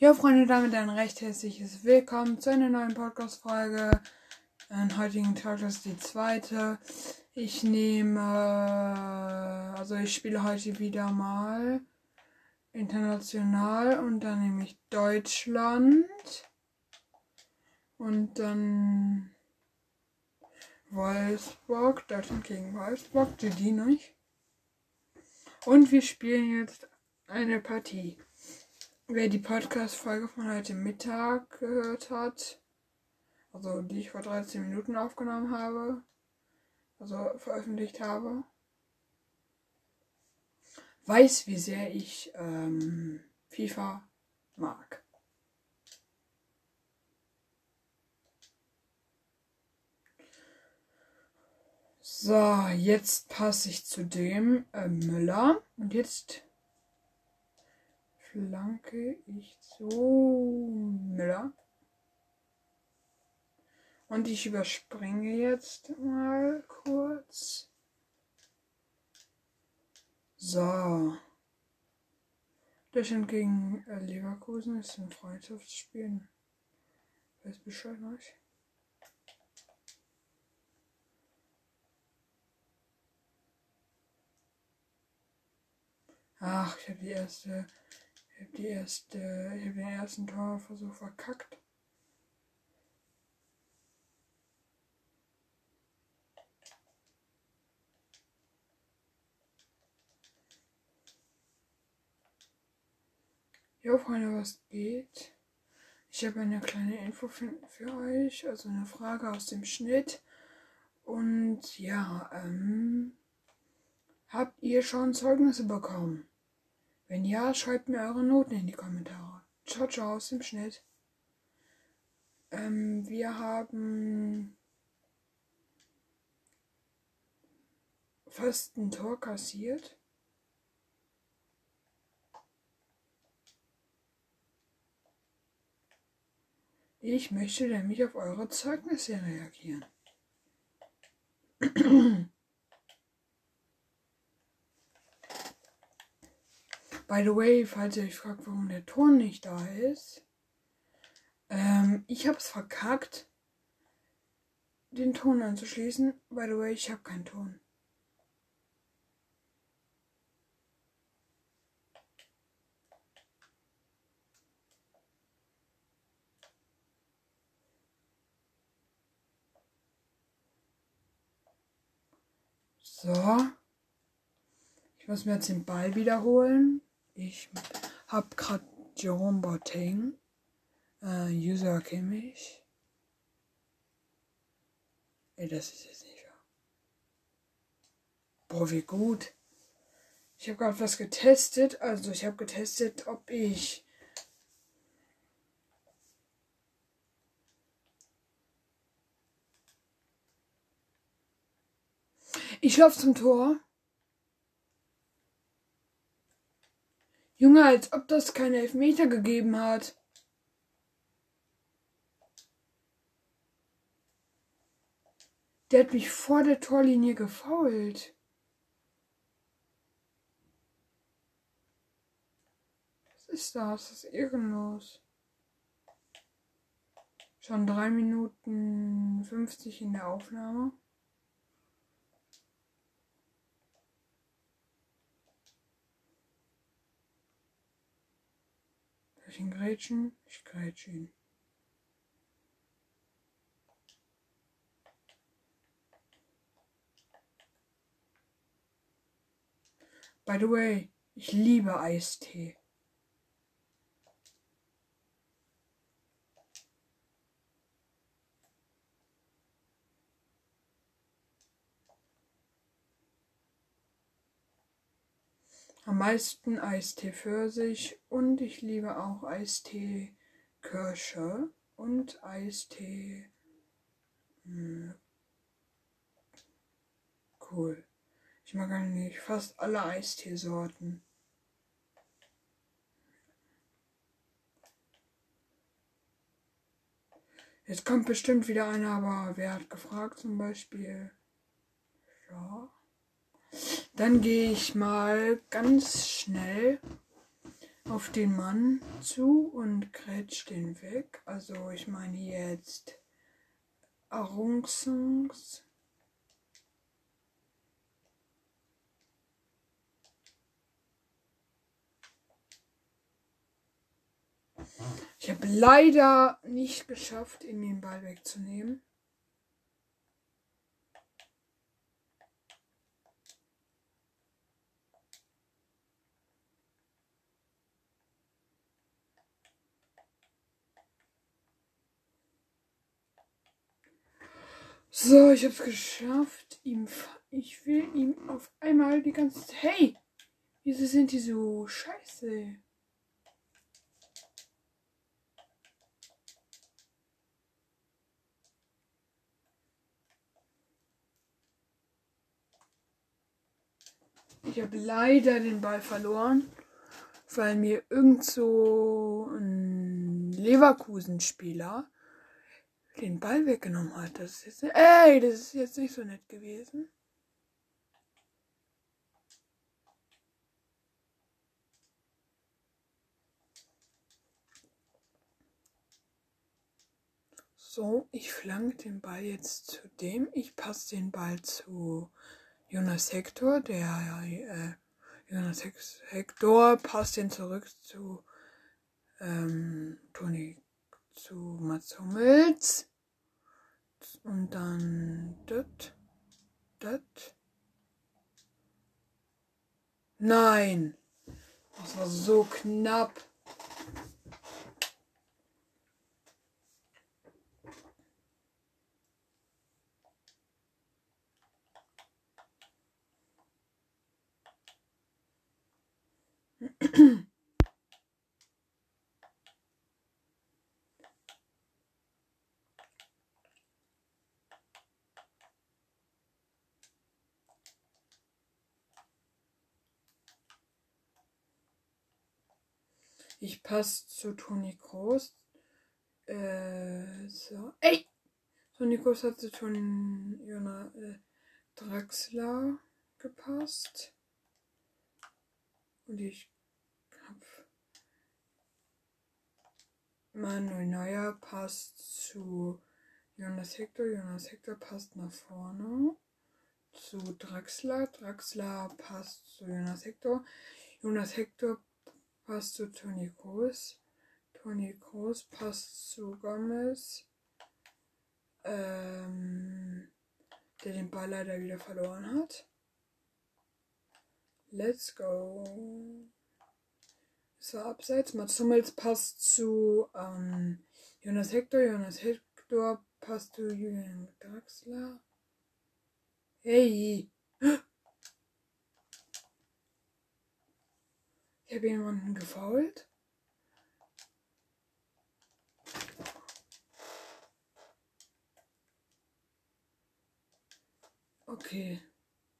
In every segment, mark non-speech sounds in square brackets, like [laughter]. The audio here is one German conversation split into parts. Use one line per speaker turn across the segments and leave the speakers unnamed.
Ja, Freunde, damit ein recht herzliches Willkommen zu einer neuen Podcast-Folge. Am heutigen Tag ist die zweite. Ich nehme, also ich spiele heute wieder mal international und dann nehme ich Deutschland und dann Wolfsburg, Deutschland gegen Wolfsburg, die nicht. Und wir spielen jetzt eine Partie. Wer die Podcast-Folge von heute Mittag gehört hat, also die ich vor 13 Minuten aufgenommen habe, also veröffentlicht habe, weiß, wie sehr ich ähm, FIFA mag. So, jetzt passe ich zu dem äh, Müller und jetzt flanke ich zu Müller. Und ich überspringe jetzt mal kurz. So. Deutschland gegen äh, Leverkusen ist ein Freundschaftsspiel. Weiß Bescheid nicht. Ach, ich habe die erste ich habe erste, ich habe den ersten Torversuch verkackt. Jo, Freunde, was geht? Ich habe eine kleine Info für, euch, also eine Frage aus dem Schnitt. Und ja, ähm, habt ihr schon Zeugnisse bekommen? Wenn ja, schreibt mir eure Noten in die Kommentare. Ciao, ciao aus dem Schnitt. Ähm, wir haben fast ein Tor kassiert. Ich möchte nämlich auf eure Zeugnisse reagieren. [clears throat] By the way, falls ihr euch fragt, warum der Ton nicht da ist, ähm, ich hab's verkackt, den Ton anzuschließen. By the way, ich hab keinen Ton. So. Ich muss mir jetzt den Ball wiederholen. Ich habe gerade Jerome Boateng, äh, User Kimmich. Ey, das ist jetzt nicht wahr. Boah, wie gut. Ich habe gerade was getestet. Also ich habe getestet, ob ich Ich laufe zum Tor. Junge, als ob das keine Elfmeter gegeben hat. Der hat mich vor der Torlinie gefault. Was ist das? Das ist ehrenlos. Schon drei Minuten 50 in der Aufnahme. Ich ihn grätschen? Ich grätsche ihn. By the way, ich liebe Eistee. Am meisten Eistee Pfirsich und ich liebe auch Eistee Kirsche und Eistee. Hm, cool. Ich mag eigentlich fast alle Eisteesorten. Jetzt kommt bestimmt wieder einer, aber wer hat gefragt zum Beispiel? Ja. Dann gehe ich mal ganz schnell auf den Mann zu und grätscht den weg. Also ich meine jetzt Arungsons. Ich habe leider nicht geschafft, ihn den Ball wegzunehmen. So, ich hab's geschafft. Ihm, ich will ihm auf einmal die ganze Zeit. Hey! Wieso sind die so scheiße? Ich habe leider den Ball verloren, weil mir irgend so ein Leverkusen-Spieler den Ball weggenommen hat. Das ist jetzt, ey, das ist jetzt nicht so nett gewesen. So, ich flanke den Ball jetzt zu dem. Ich passe den Ball zu Jonas Hector. Der äh, Jonas Hector passt den zurück zu ähm, Toni zu Mats Hummels. Und dann das, das. Nein! Das war so knapp. [clears throat] Ich passe zu Toni Groß. Äh, so. Ey! Toni Groß hat zu Toni Jona, äh, Draxler gepasst. Und ich hab Manuel Neuer passt zu Jonas Hector. Jonas Hector passt nach vorne zu Draxler. Draxler passt zu Jonas Hector. Jonas Hector passt zu Toni Kroos. Toni Kroos passt zu Gomez. Ähm, der den Ball leider wieder verloren hat. Let's go. So, abseits. Mats Hummels passt zu ähm, Jonas Hector. Jonas Hector passt zu Julian Draxler. Hey! Ich habe jemanden gefault. Okay,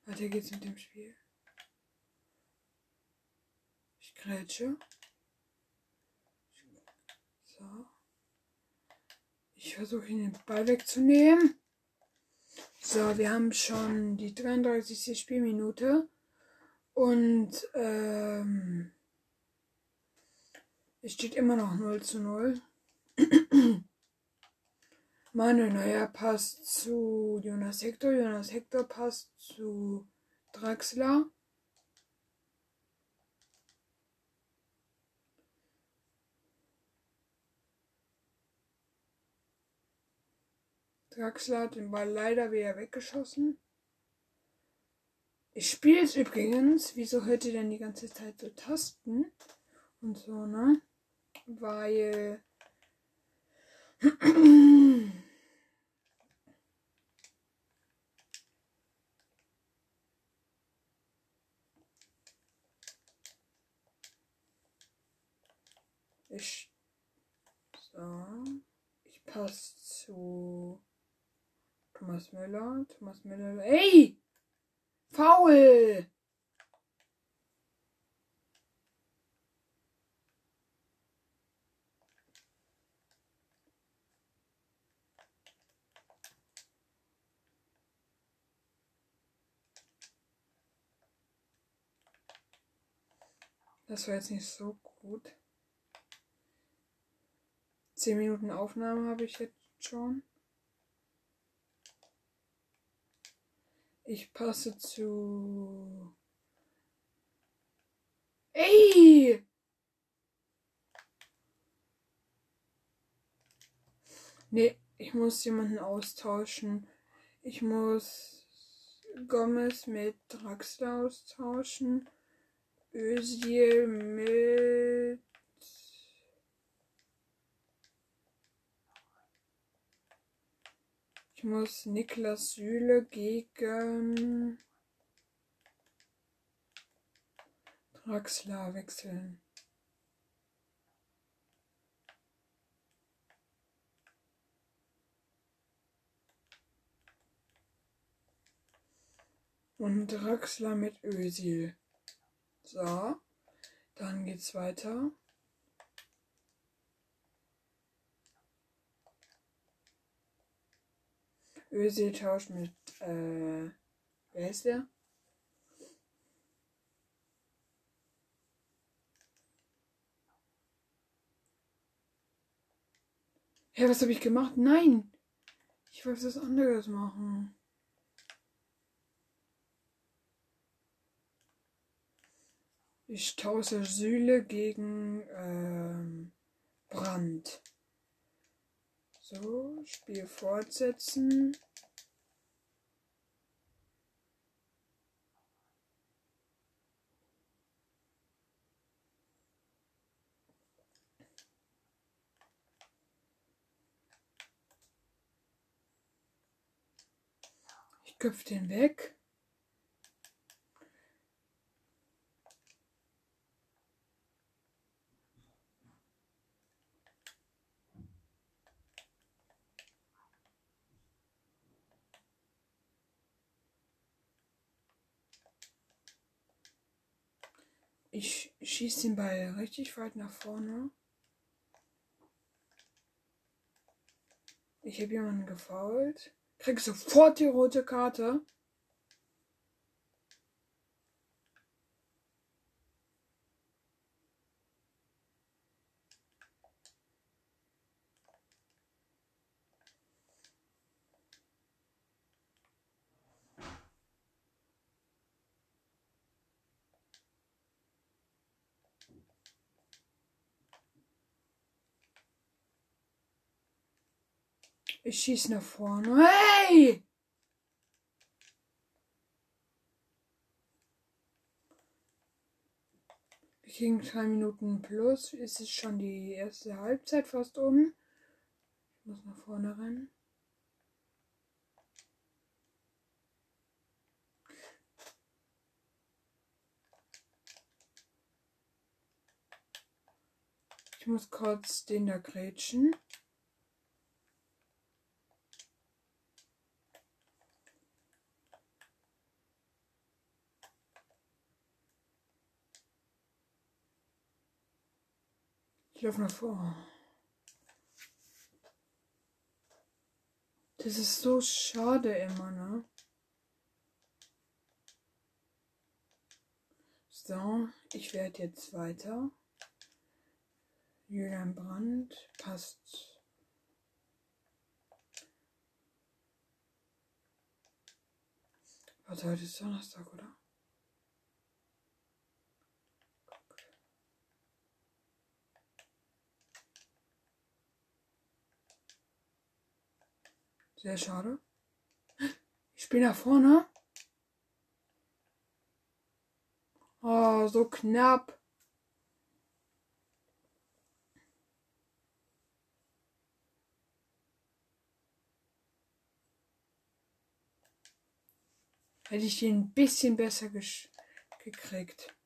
weiter geht's mit dem Spiel. Ich grätsche. So. Ich versuche ihn den Ball wegzunehmen. So, wir haben schon die 33. Spielminute. Und ähm, es steht immer noch 0 zu 0. Manuel Neuer passt zu Jonas Hector. Jonas Hector passt zu Draxler. Draxler hat den Ball leider wieder weggeschossen. Ich spiele es übrigens. Wieso hört ihr denn die ganze Zeit so Tasten? Und so, ne? Weil. Ich. So. Ich passe zu Thomas Müller. Thomas Müller. Ey! Faul! Das war jetzt nicht so Gut. Zehn Minuten Aufnahme habe ich jetzt schon. Ich passe zu. Ey! Nee, ich muss jemanden austauschen. Ich muss Gomez mit Draxler austauschen. Özil mit. Ich muss Niklas Süle gegen Draxler wechseln. Und Draxler mit Ösil. So. Dann geht's weiter. Ösil tauscht mit, äh, wer ist der? Hä, was habe ich gemacht? Nein! Ich wollte was anderes machen. Ich tausche Sühle gegen ähm, Brand. So, Spiel fortsetzen. Ich köpfe den weg. Ich schieße den Ball richtig weit nach vorne. Ich habe jemanden gefault. Krieg sofort die rote Karte. Ich schieß nach vorne. Hey! Wir kriegen drei Minuten plus. Ist es schon die erste Halbzeit fast um? Ich muss nach vorne rennen. Ich muss kurz den da grätschen. Ich nach vor. Das ist so schade immer, ne? So, ich werde jetzt weiter. Julian Brandt passt. Warte, heute ist Donnerstag, oder? Sehr schade. Ich spiele nach vorne. Oh, so knapp. Hätte ich den ein bisschen besser gekriegt.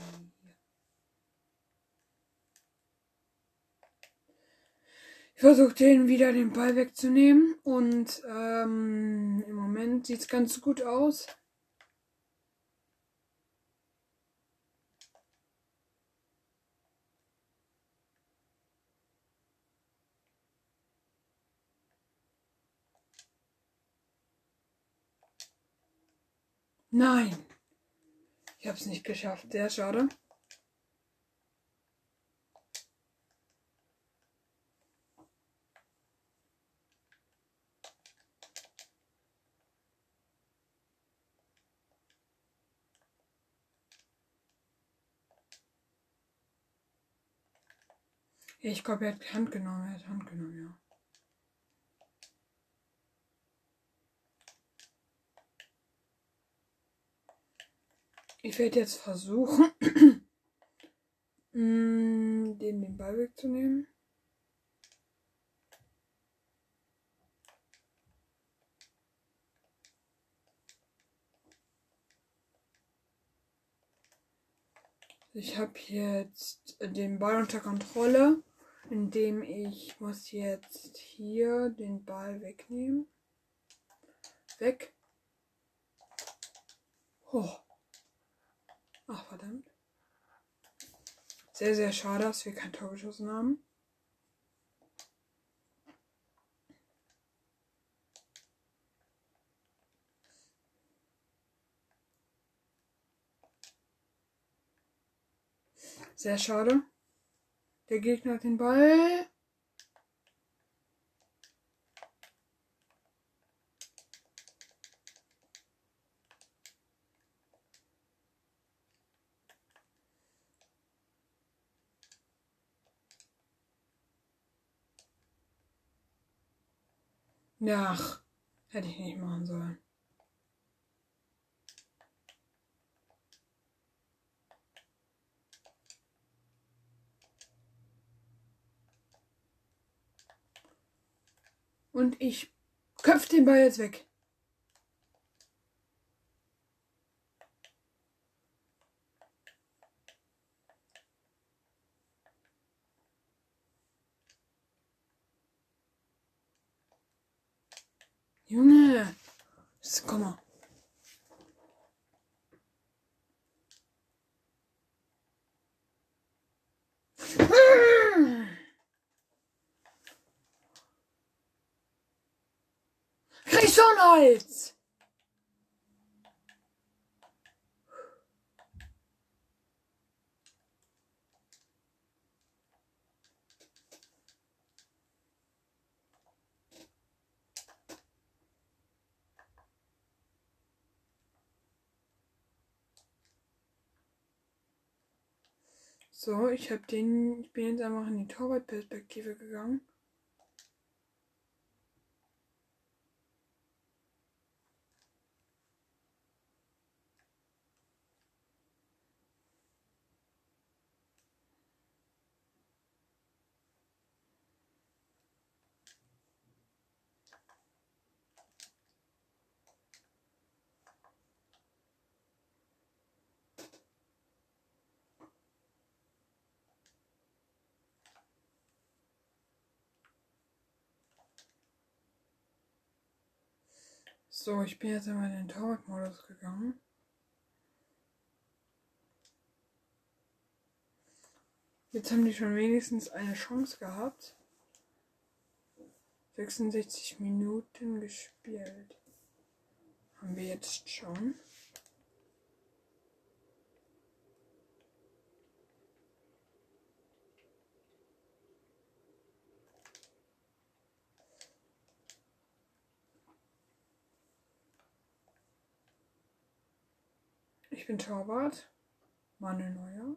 einen hier. Ich versuche den wieder den Ball wegzunehmen und ähm, im Moment sieht es ganz gut aus. Nein. Ich habe es nicht geschafft. Sehr schade. Ich glaube, er hat Hand genommen. Er hat Hand genommen, ja. Ich werde jetzt versuchen, [clears throat] mm, den, den Ball wegzunehmen. Ich habe jetzt den Ball unter Kontrolle indem ich muss jetzt hier den Ball wegnehmen. Weg. Oh. Ach, verdammt. Sehr, sehr schade, dass wir kein Tor geschossen haben. Sehr schade. Der Gegner hat den Ball. Ach, hätte ich nicht machen sollen. Und ich köpfe den Ball jetzt weg. Junge, komm mal. schon Hals! So, ich habe den, ich bin jetzt einfach in die Torwartperspektive gegangen. So, ich bin jetzt in den Torwart-Modus gegangen. Jetzt haben die schon wenigstens eine Chance gehabt. 66 Minuten gespielt. Haben wir jetzt schon. Ich bin Torwart. Manuel Neuer.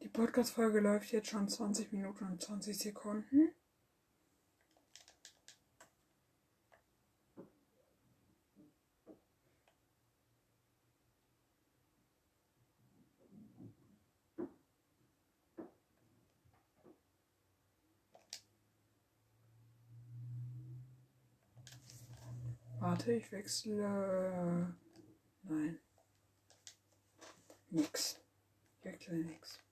Die Podcast-Folge läuft jetzt schon 20 Minuten und 20 Sekunden. Warte, ich wechsle. Nein. Nix. Ich wechsle nix.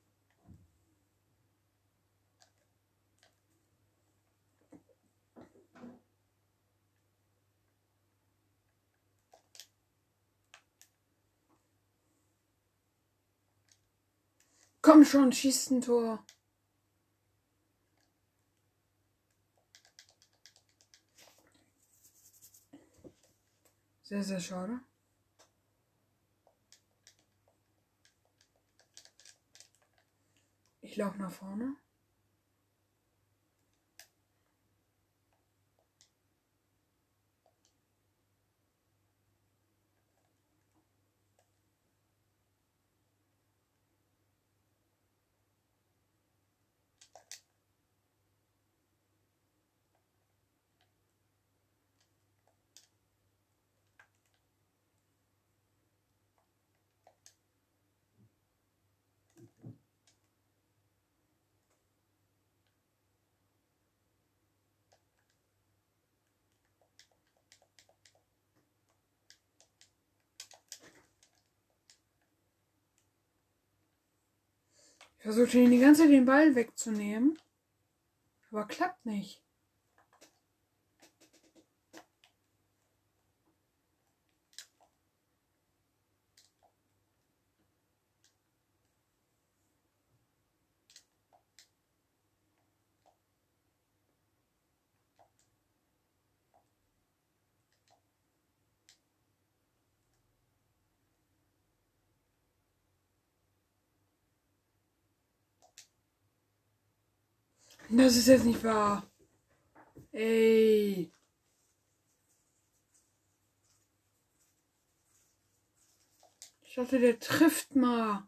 Komm schon, schießt ein Tor. Sehr, sehr schade. Ich laufe nach vorne. Ich versuche ihn die ganze Zeit den Ball wegzunehmen. Aber klappt nicht. Das ist jetzt nicht wahr. Ey. Ich dachte, der trifft mal.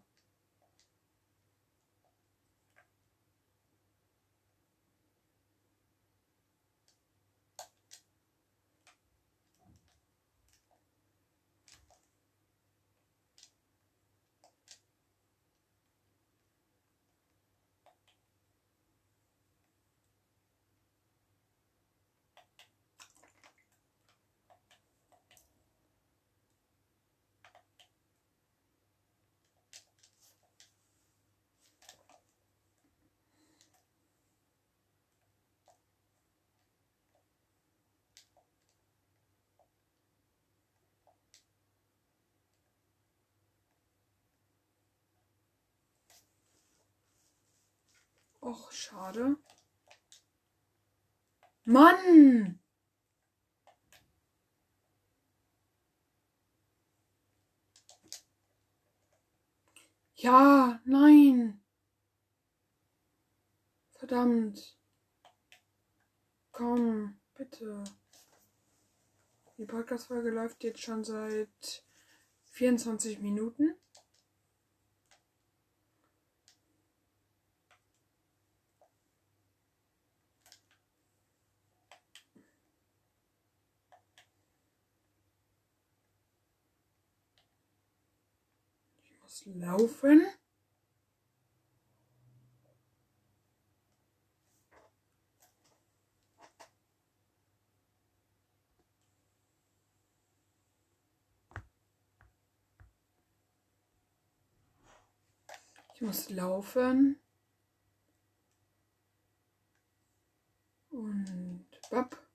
Och, schade. Mann! Ja, nein. Verdammt. Komm, bitte. Die Podcast-Folge läuft jetzt schon seit 24 Minuten. Laufen. Ich muss laufen. Und bap.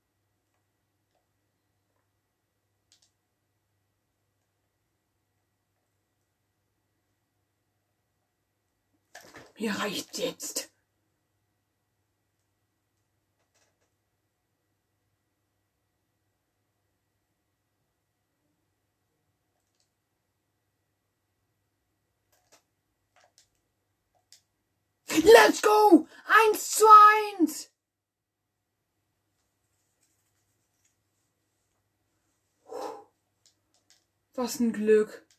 Mir reicht jetzt. Let's go! Eins zu eins! Was ein Glück.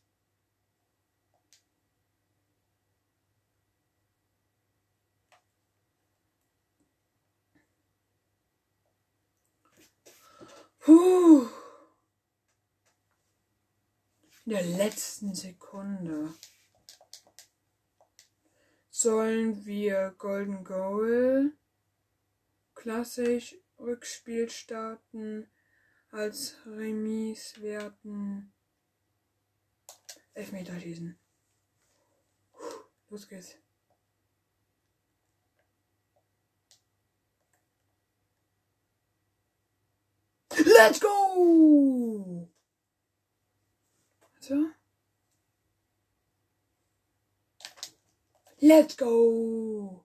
Puh. In der letzten Sekunde. Sollen wir Golden Goal klassisch Rückspiel starten, als Remis werten, Elfmeter schießen. Los geht's. Let's go! So. Let's go!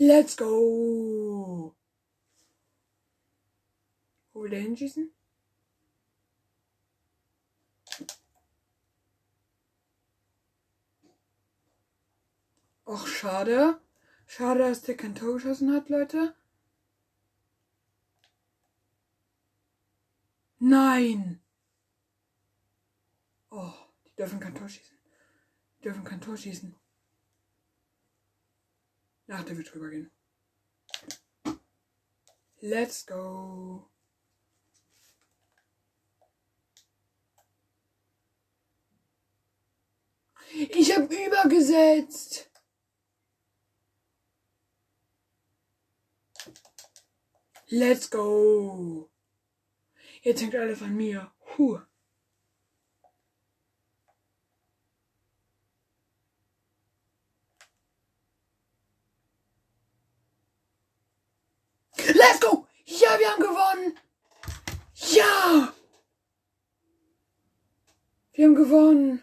Let's go! Wo will der Och, schade. Schade, dass der kein Tor geschossen hat, Leute. Nein! Oh, die dürfen kein Tor schießen. Die dürfen kein Tor schießen. Ach, der wird drüber gehen. Let's go. Ich hab übergesetzt. Let's go. Jetzt hängt alles an mir. Puh. Let's go! Ja, wir haben gewonnen! Ja! Wir haben gewonnen!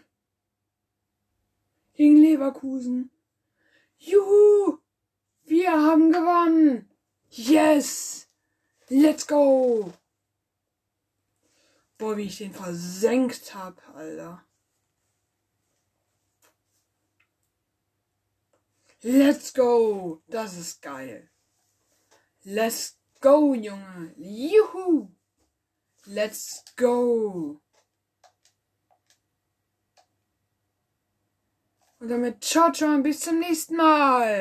Gegen Leverkusen. Juhu! Wir haben gewonnen! Yes! Let's go! Boah, wie ich den versenkt hab, Alter. Let's go! Das ist geil. Let's go, Junge. Juhu. Let's go. Und damit ciao, ciao und bis zum nächsten Mal.